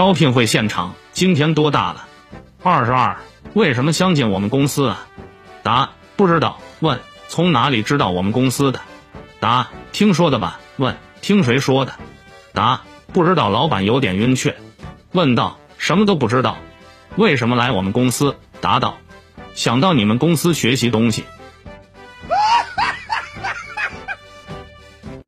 招聘会现场今天多大了？二十二为什么相信我们公司啊？答不知道。问从哪里知道我们公司的？答听说的吧？问听谁说的？答不知道老板有点晕却问道什么都不知道。为什么来我们公司？答道想到你们公司学习东西。